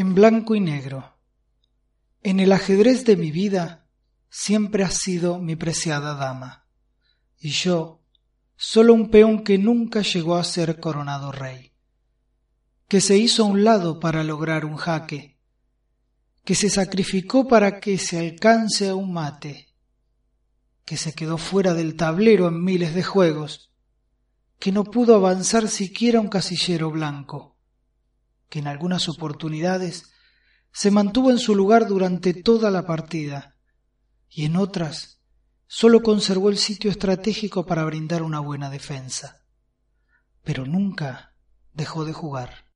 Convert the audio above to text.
en blanco y negro. En el ajedrez de mi vida siempre has sido mi preciada dama, y yo solo un peón que nunca llegó a ser coronado rey, que se hizo a un lado para lograr un jaque, que se sacrificó para que se alcance a un mate, que se quedó fuera del tablero en miles de juegos, que no pudo avanzar siquiera un casillero blanco, que en algunas oportunidades se mantuvo en su lugar durante toda la partida y en otras sólo conservó el sitio estratégico para brindar una buena defensa, pero nunca dejó de jugar.